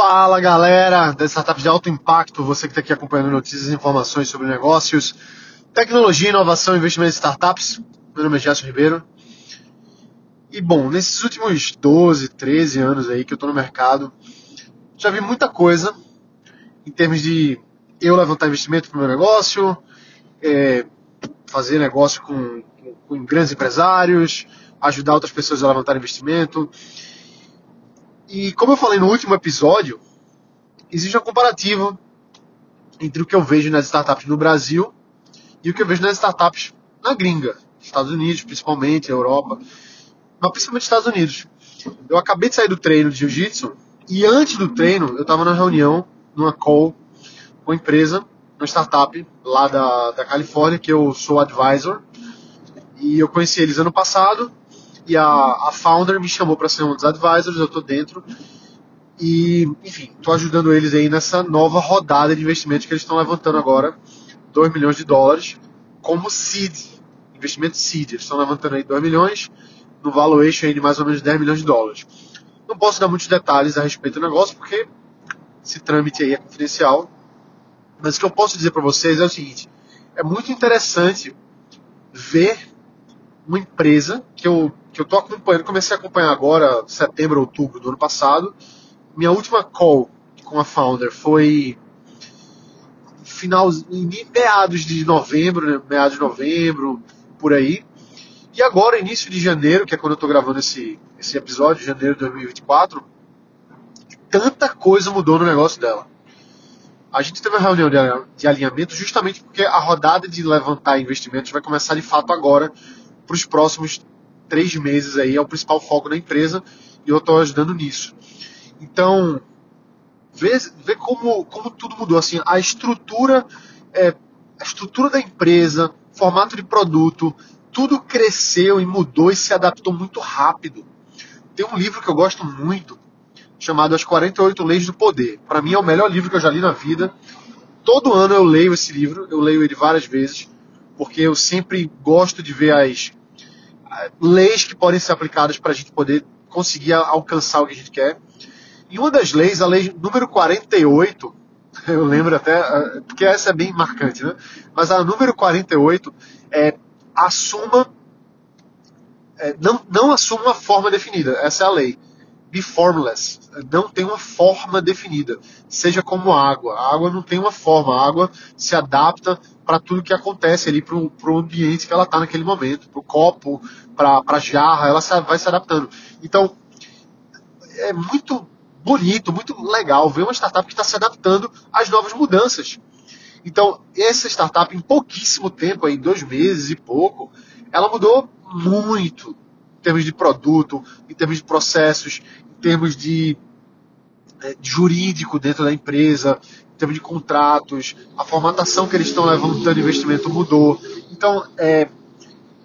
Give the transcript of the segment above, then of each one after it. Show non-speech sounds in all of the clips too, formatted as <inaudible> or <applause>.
Fala galera das startups de alto impacto, você que está aqui acompanhando notícias e informações sobre negócios, tecnologia, inovação e investimento em startups. Meu nome é Gerson Ribeiro. E bom, nesses últimos 12, 13 anos aí que eu estou no mercado, já vi muita coisa em termos de eu levantar investimento para o meu negócio, é, fazer negócio com, com, com grandes empresários, ajudar outras pessoas a levantar investimento. E como eu falei no último episódio, existe uma comparativa entre o que eu vejo nas startups no Brasil e o que eu vejo nas startups na gringa, Estados Unidos principalmente, Europa, mas principalmente Estados Unidos. Eu acabei de sair do treino de Jiu-Jitsu e antes do treino eu estava na reunião, numa call com a empresa, uma startup lá da, da Califórnia, que eu sou advisor, e eu conheci eles ano passado, e a, a founder me chamou para ser um dos advisors, eu estou dentro. E, enfim, estou ajudando eles aí nessa nova rodada de investimentos que eles estão levantando agora, 2 milhões de dólares, como seed, investimento seed. Eles estão levantando aí 2 milhões, no valuation aí de mais ou menos 10 milhões de dólares. Não posso dar muitos detalhes a respeito do negócio, porque esse trâmite aí é confidencial. Mas o que eu posso dizer para vocês é o seguinte: é muito interessante ver uma empresa que eu que eu tô acompanhando, comecei a acompanhar agora, setembro, outubro do ano passado. Minha última call com a founder foi final, meados de novembro, né, meados de novembro, por aí. E agora, início de janeiro, que é quando eu estou gravando esse, esse episódio, janeiro de 2024, tanta coisa mudou no negócio dela. A gente teve uma reunião de alinhamento justamente porque a rodada de levantar investimentos vai começar de fato agora, para os próximos três meses aí, é o principal foco da empresa e eu estou ajudando nisso. Então, vê, vê como, como tudo mudou. Assim, a estrutura, é, a estrutura da empresa, formato de produto, tudo cresceu e mudou e se adaptou muito rápido. Tem um livro que eu gosto muito, chamado As 48 Leis do Poder. Para mim é o melhor livro que eu já li na vida. Todo ano eu leio esse livro, eu leio ele várias vezes, porque eu sempre gosto de ver as leis que podem ser aplicadas para a gente poder conseguir alcançar o que a gente quer. E uma das leis, a lei número 48, <laughs> eu lembro até, ah, porque essa é bem marcante, né? Mas a número 48 é assuma, é, não, não assuma uma forma definida, essa é a lei. Be formless, não tem uma forma definida, seja como água. A água não tem uma forma, a água se adapta para tudo que acontece ali, para o ambiente que ela está naquele momento, para o copo, para a jarra, ela vai se adaptando. Então, é muito bonito, muito legal ver uma startup que está se adaptando às novas mudanças. Então, essa startup, em pouquíssimo tempo, em dois meses e pouco, ela mudou muito termos de produto, em termos de processos, em termos de, é, de jurídico dentro da empresa, termos de contratos, a formatação que eles estão levantando investimento mudou. Então, é,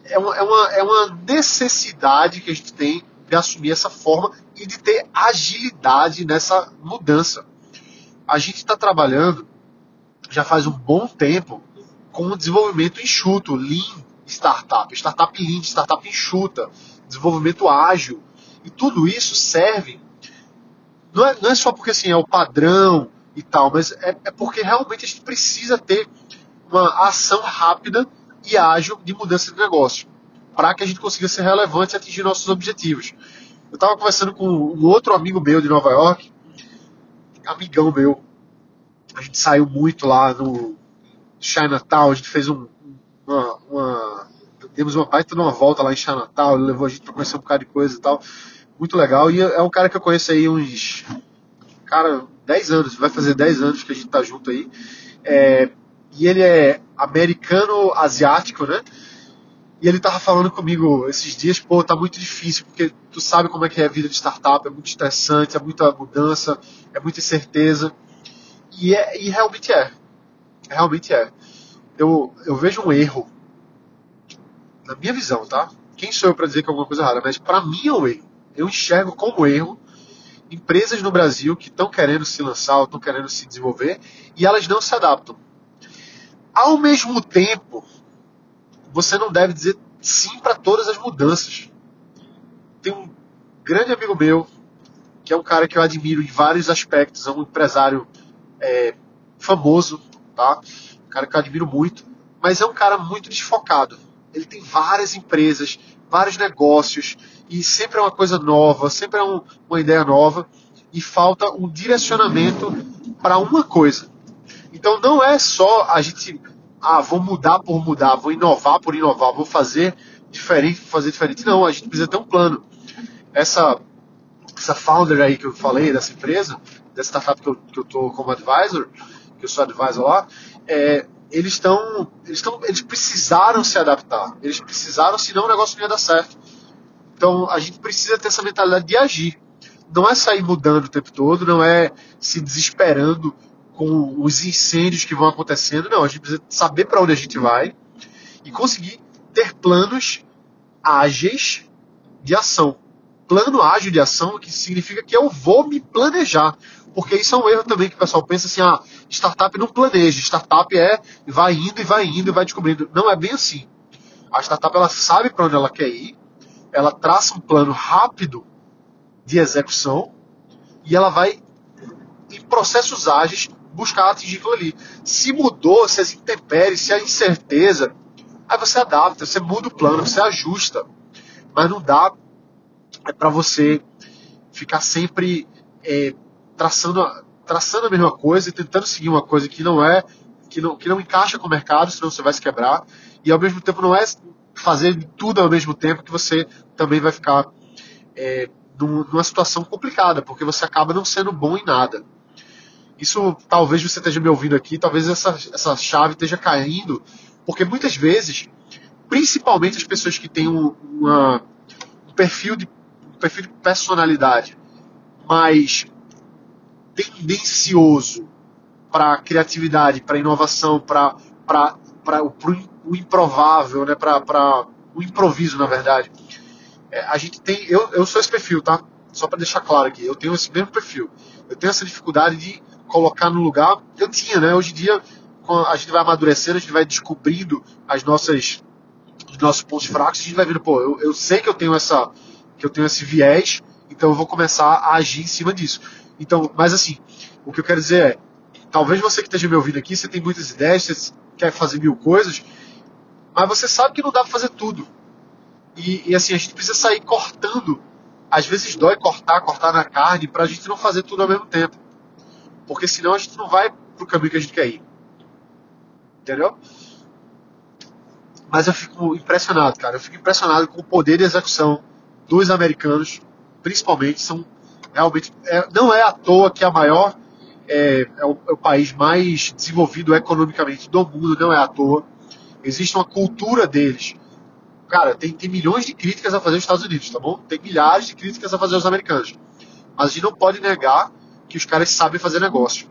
é, uma, é, uma, é uma necessidade que a gente tem de assumir essa forma e de ter agilidade nessa mudança. A gente está trabalhando já faz um bom tempo com o desenvolvimento enxuto, lean startup, startup lean, startup enxuta, desenvolvimento ágil. E tudo isso serve, não é, não é só porque assim, é o padrão, e tal, mas é, é porque realmente a gente precisa ter uma ação rápida e ágil de mudança de negócio para que a gente consiga ser relevante e atingir nossos objetivos. Eu estava conversando com um outro amigo meu de Nova York, amigão meu. A gente saiu muito lá no Chinatown, a gente fez um, uma, uma demos uma baita uma volta lá em Chinatown, ele levou a gente para conhecer um bocado de coisa e tal. Muito legal. E é um cara que eu conheço aí uns. Cara, 10 anos, vai fazer 10 anos que a gente tá junto aí. É, e ele é americano-asiático, né? E ele tava falando comigo esses dias, pô, tá muito difícil, porque tu sabe como é que é a vida de startup, é muito estressante, é muita mudança, é muita incerteza. E, é, e realmente é. Realmente é. Eu, eu vejo um erro, na minha visão, tá? Quem sou eu para dizer que é alguma coisa errada? Mas para mim é um erro. Eu enxergo como erro empresas no Brasil que estão querendo se lançar, estão querendo se desenvolver, e elas não se adaptam. Ao mesmo tempo, você não deve dizer sim para todas as mudanças. Tem um grande amigo meu, que é um cara que eu admiro em vários aspectos, é um empresário é, famoso, tá? Um cara que eu admiro muito, mas é um cara muito desfocado. Ele tem várias empresas, vários negócios, e sempre é uma coisa nova, sempre é um, uma ideia nova, e falta um direcionamento para uma coisa. Então não é só a gente, ah, vou mudar por mudar, vou inovar por inovar, vou fazer diferente, vou fazer diferente. Não, a gente precisa ter um plano. Essa, essa founder aí que eu falei, dessa empresa, dessa startup que eu, que eu tô como advisor, que eu sou advisor lá, é, eles estão, eles eles precisaram se adaptar. Eles precisaram, senão o negócio não ia dar certo. Então a gente precisa ter essa mentalidade de agir. Não é sair mudando o tempo todo, não é se desesperando com os incêndios que vão acontecendo. Não, a gente precisa saber para onde a gente vai e conseguir ter planos ágeis de ação. Plano ágil de ação, que significa que eu vou me planejar. Porque isso é um erro também que o pessoal pensa assim, ah, startup não planeja, startup é vai indo e vai indo e vai descobrindo. Não é bem assim. A startup ela sabe para onde ela quer ir, ela traça um plano rápido de execução e ela vai em processos ágeis buscar atingir aquilo ali. Se mudou, se as intempéries, se a incerteza, aí você adapta, você muda o plano, você ajusta. Mas não dá é para você ficar sempre é, traçando, traçando a mesma coisa e tentando seguir uma coisa que não é que não, que não encaixa com o mercado, senão você vai se quebrar. E ao mesmo tempo não é fazer tudo ao mesmo tempo que você também vai ficar é, numa situação complicada, porque você acaba não sendo bom em nada. Isso talvez você esteja me ouvindo aqui, talvez essa, essa chave esteja caindo, porque muitas vezes, principalmente as pessoas que têm um, uma, um perfil de um perfil de personalidade mais tendencioso para criatividade, para inovação, para o improvável, né? para o improviso, na verdade. É, a gente tem, eu, eu sou esse perfil, tá? Só para deixar claro aqui, eu tenho esse mesmo perfil. Eu tenho essa dificuldade de colocar no lugar. Eu tinha, né? Hoje em dia, a gente vai amadurecendo, a gente vai descobrindo as nossas, os nossos pontos fracos, a gente vai vendo, pô, eu, eu sei que eu tenho essa, que eu tenho esse viés, então eu vou começar a agir em cima disso. Então, mas assim, o que eu quero dizer é, talvez você que esteja me ouvindo aqui, você tem muitas ideias, você quer fazer mil coisas, mas você sabe que não dá para fazer tudo. E, e, assim, a gente precisa sair cortando. Às vezes dói cortar, cortar na carne, para a gente não fazer tudo ao mesmo tempo. Porque senão a gente não vai pro caminho que a gente quer ir. Entendeu? Mas eu fico impressionado, cara. Eu fico impressionado com o poder de execução dos americanos, principalmente. São realmente. É, não é à toa que a maior. É, é, o, é o país mais desenvolvido economicamente do mundo, não é à toa. Existe uma cultura deles. Cara, tem, tem milhões de críticas a fazer os Estados Unidos, tá bom? Tem milhares de críticas a fazer os americanos. Mas a gente não pode negar que os caras sabem fazer negócio.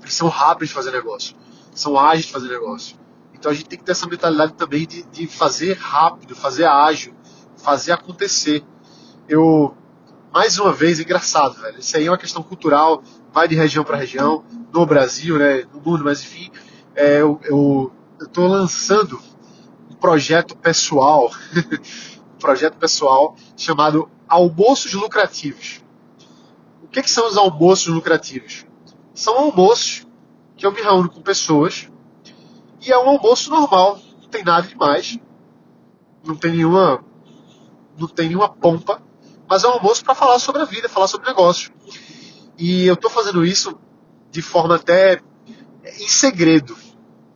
Eles são rápidos de fazer negócio. São ágeis de fazer negócio. Então a gente tem que ter essa mentalidade também de, de fazer rápido, fazer ágil, fazer acontecer. Eu mais uma vez, engraçado, velho. Isso aí é uma questão cultural, vai de região para região, no Brasil, né, no mundo, mas enfim, é, eu, eu, estou lançando um projeto pessoal, <laughs> um projeto pessoal chamado Almoços Lucrativos. O que, que são os almoços lucrativos? São almoços que eu me reúno com pessoas e é um almoço normal, não tem nada demais, não tem nenhuma, não tem nenhuma pompa mas é um almoço para falar sobre a vida, falar sobre negócio. E eu estou fazendo isso de forma até em segredo.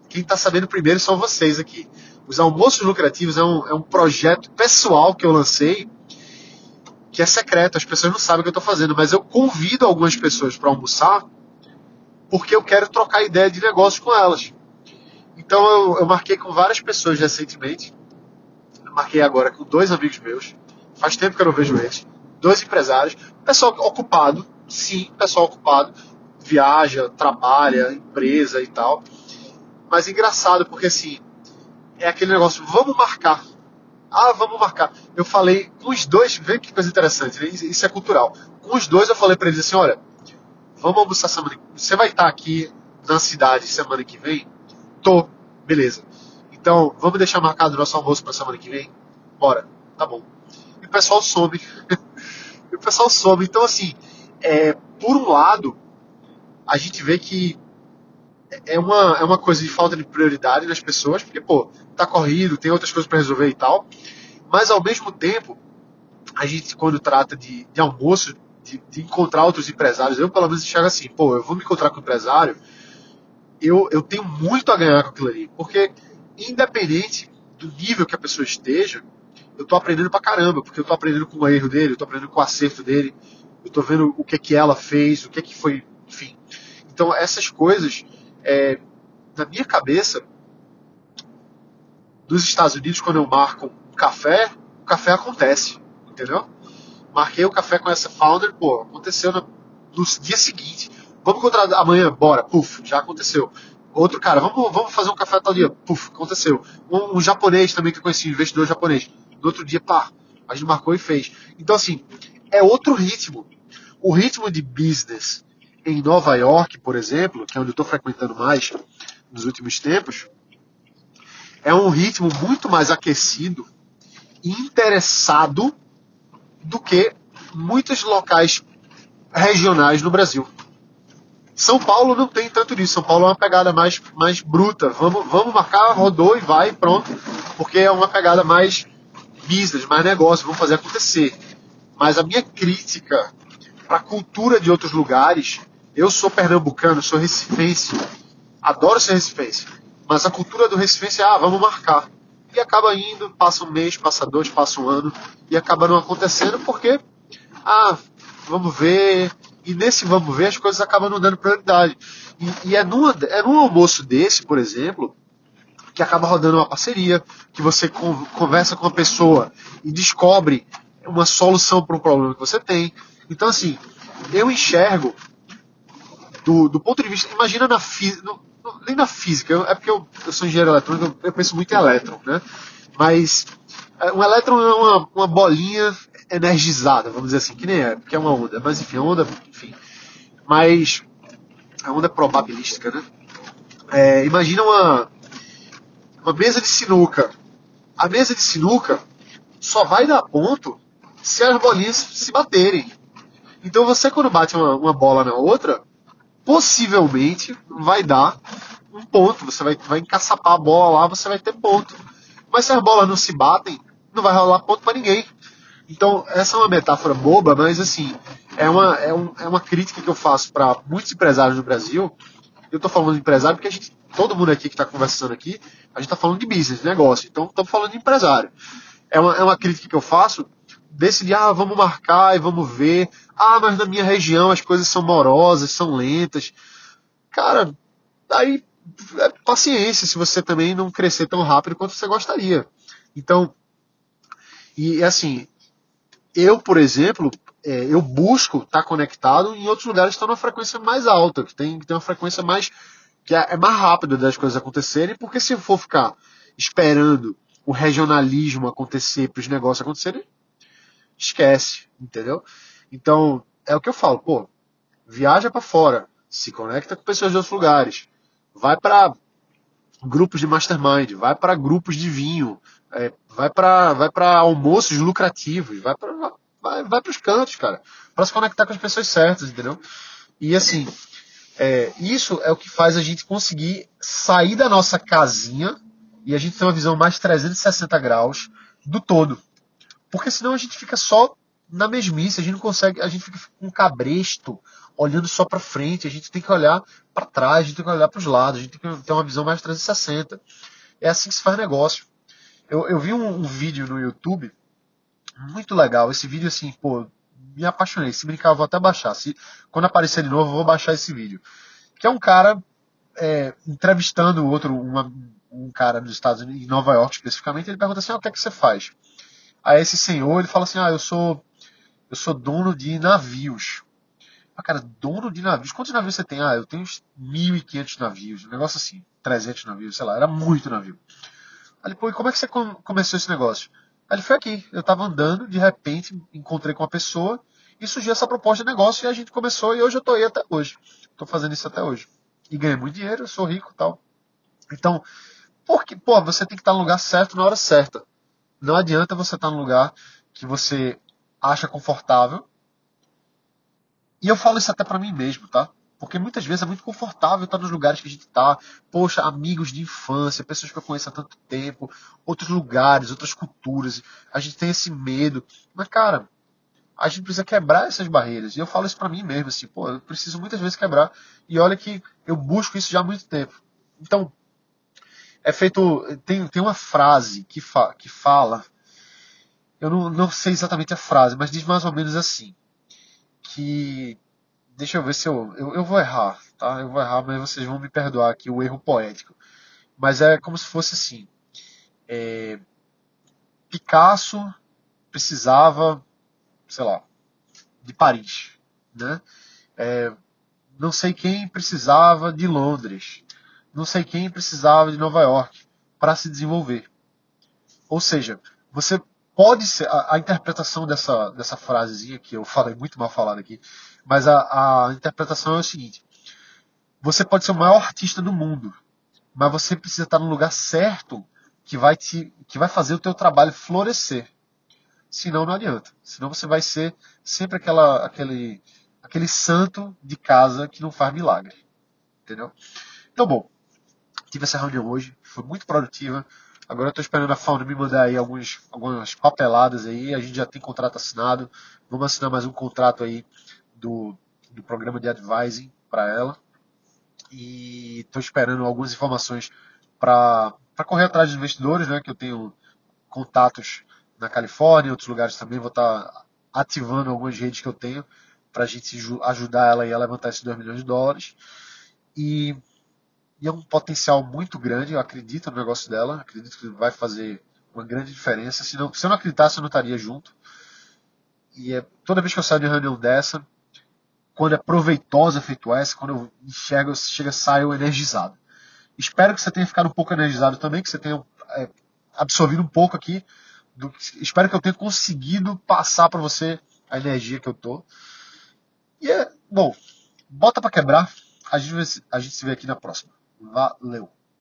Quem está sabendo primeiro são vocês aqui. Os almoços lucrativos é um, é um projeto pessoal que eu lancei que é secreto, as pessoas não sabem o que eu estou fazendo, mas eu convido algumas pessoas para almoçar porque eu quero trocar ideia de negócio com elas. Então eu, eu marquei com várias pessoas recentemente. Eu marquei agora com dois amigos meus faz tempo que eu não vejo eles. Dois empresários, pessoal ocupado, sim, pessoal ocupado, viaja, trabalha, empresa e tal. Mas engraçado, porque assim, é aquele negócio, vamos marcar. Ah, vamos marcar. Eu falei com os dois, vê que coisa interessante, né? isso é cultural. Com os dois eu falei para eles assim, olha, vamos almoçar semana Você vai estar aqui na cidade semana que vem? Tô, beleza. Então, vamos deixar marcado o nosso almoço para semana que vem? Bora, tá bom pessoal some. <laughs> e o pessoal some. Então, assim, é, por um lado, a gente vê que é uma, é uma coisa de falta de prioridade nas pessoas, porque, pô, tá corrido, tem outras coisas para resolver e tal. Mas, ao mesmo tempo, a gente, quando trata de, de almoço, de, de, encontrar outros empresários, eu pelo menos enxergo assim, pô, eu vou me encontrar com um empresário, eu, eu tenho muito a ganhar com aquilo ali. Porque, independente do nível que a pessoa esteja, eu tô aprendendo pra caramba, porque eu tô aprendendo com o erro dele, eu tô aprendendo com o acerto dele, eu tô vendo o que que ela fez, o que que foi, enfim. Então, essas coisas, é, na minha cabeça, dos Estados Unidos, quando eu marco um café, o café acontece, entendeu? Marquei o café com essa founder, pô, aconteceu no, no dia seguinte. Vamos encontrar amanhã, bora, puf, já aconteceu. Outro cara, vamos, vamos fazer um café tal dia, puf, aconteceu. Um, um japonês também que eu conheci, um investidor japonês. No outro dia, pá, a gente marcou e fez. Então, assim, é outro ritmo. O ritmo de business em Nova York, por exemplo, que é onde eu estou frequentando mais nos últimos tempos, é um ritmo muito mais aquecido e interessado do que muitos locais regionais no Brasil. São Paulo não tem tanto disso. São Paulo é uma pegada mais, mais bruta. Vamos, vamos marcar, rodou e vai, pronto. Porque é uma pegada mais business, mais negócio, vamos fazer acontecer. Mas a minha crítica para a cultura de outros lugares, eu sou pernambucano, sou recifense, adoro ser recifense, mas a cultura do recifense é, ah, vamos marcar. E acaba indo, passa um mês, passa dois, passa um ano, e acaba não acontecendo porque, ah, vamos ver, e nesse vamos ver as coisas acabam não dando prioridade. E, e é, numa, é num almoço desse, por exemplo, que acaba rodando uma parceria, que você conversa com a pessoa e descobre uma solução para um problema que você tem. Então, assim, eu enxergo do, do ponto de vista. Imagina na física. Nem na física, é porque eu, eu sou engenheiro eletrônico, eu penso muito em elétron, né? Mas é, um elétron é uma, uma bolinha energizada, vamos dizer assim, que nem é, porque é uma onda. Mas enfim, a onda, enfim. Mas a onda é probabilística, né? É, imagina uma, uma mesa de sinuca. A mesa de sinuca só vai dar ponto se as bolinhas se baterem. Então você quando bate uma, uma bola na outra, possivelmente vai dar um ponto. Você vai, vai encaçapar a bola lá, você vai ter ponto. Mas se as bolas não se batem, não vai rolar ponto para ninguém. Então, essa é uma metáfora boba, mas assim, é uma, é, um, é uma crítica que eu faço para muitos empresários no Brasil. Eu estou falando de empresário porque gente, todo mundo aqui que está conversando aqui, a gente está falando de business, de negócio. Então, estamos falando de empresário. É uma, é uma crítica que eu faço desse de, ah, vamos marcar e vamos ver. Ah, mas na minha região as coisas são morosas, são lentas. Cara, aí é paciência se você também não crescer tão rápido quanto você gostaria. Então, e assim, eu, por exemplo, é, eu busco estar tá conectado em outros lugares que estão numa frequência mais alta, que tem, que tem uma frequência mais. que é, é mais rápida das coisas acontecerem, porque se eu for ficar esperando o regionalismo acontecer para os negócios acontecerem, esquece, entendeu? Então, é o que eu falo, pô, viaja para fora, se conecta com pessoas de outros lugares, vai para grupos de mastermind, vai para grupos de vinho, é, vai para vai para almoços lucrativos, vai para vai, vai os cantos, cara, para se conectar com as pessoas certas, entendeu? E assim, é, isso é o que faz a gente conseguir sair da nossa casinha e a gente ter uma visão mais 360 graus do todo. Porque senão a gente fica só na mesmice, a gente não consegue, a gente fica com um cabresto, olhando só para frente, a gente tem que olhar para trás, a gente tem que olhar para os lados, a gente tem que ter uma visão mais 360. É assim que se faz negócio. Eu, eu vi um, um vídeo no YouTube muito legal. Esse vídeo, assim, pô, me apaixonei. Se brincar, eu vou até baixar. Se, quando aparecer de novo, eu vou baixar esse vídeo. Que é um cara é, entrevistando outro, uma, um cara nos Estados Unidos, em Nova York especificamente. Ele pergunta assim: ah, o que é que você faz? Aí esse senhor, ele fala assim, ah, eu sou, eu sou dono de navios. Ah, cara, dono de navios. Quantos navios você tem? Ah, eu tenho uns 1.500 navios. Um negócio assim, 300 navios, sei lá. Era muito navio. Ele, pô, e como é que você começou esse negócio? Aí ele foi aqui. Eu tava andando, de repente, encontrei com uma pessoa e surgiu essa proposta de negócio e a gente começou e hoje eu tô aí até hoje. Tô fazendo isso até hoje. E ganhei muito dinheiro, sou rico tal. Então, porque, pô, você tem que estar no lugar certo na hora certa. Não adianta você estar num lugar que você acha confortável E eu falo isso até para mim mesmo, tá? Porque muitas vezes é muito confortável estar nos lugares que a gente está. Poxa, amigos de infância, pessoas que eu conheço há tanto tempo, outros lugares, outras culturas. A gente tem esse medo. Mas, cara, a gente precisa quebrar essas barreiras. E eu falo isso para mim mesmo, assim, pô, eu preciso muitas vezes quebrar. E olha que eu busco isso já há muito tempo. Então, é feito. Tem, tem uma frase que, fa, que fala. Eu não, não sei exatamente a frase, mas diz mais ou menos assim. Que Deixa eu ver se eu, eu. Eu vou errar, tá? Eu vou errar, mas vocês vão me perdoar aqui o erro poético. Mas é como se fosse assim. É, Picasso precisava, sei lá, de Paris, né? É, não sei quem precisava de Londres, não sei quem precisava de Nova York para se desenvolver. Ou seja, você pode ser a, a, interpretação dessa dessa frasezinha que eu falei muito mal falado aqui mas a, a interpretação é o seguinte: você pode ser o maior artista do mundo, mas você precisa estar no lugar certo que vai te, que vai fazer o teu trabalho florescer. Senão não adianta. Senão você vai ser sempre aquela, aquele, aquele santo de casa que não faz milagre. Entendeu? Então, bom, tive essa reunião hoje, foi muito produtiva. Agora eu estou esperando a Fauna me mandar aí alguns, algumas papeladas aí. A gente já tem contrato assinado. Vamos assinar mais um contrato aí do, do programa de advising para ela. E estou esperando algumas informações para correr atrás de investidores, né, que eu tenho contatos na Califórnia, em outros lugares também. Vou estar tá ativando algumas redes que eu tenho para a gente ajudar ela a levantar esses 2 milhões de dólares. E, e, é um potencial muito grande, eu acredito no negócio dela, acredito que vai fazer uma grande diferença. Se, não, se eu não acreditasse, eu não estaria junto. E é, toda vez que eu saio de reunião dessa, quando é proveitosa efetuar essa, quando eu enxergo, chega, saio energizado. Espero que você tenha ficado um pouco energizado também, que você tenha é, absorvido um pouco aqui. Do, espero que eu tenha conseguido passar para você a energia que eu tô. E é, bom, bota para quebrar. A gente, a gente se vê aqui na próxima. Valeu!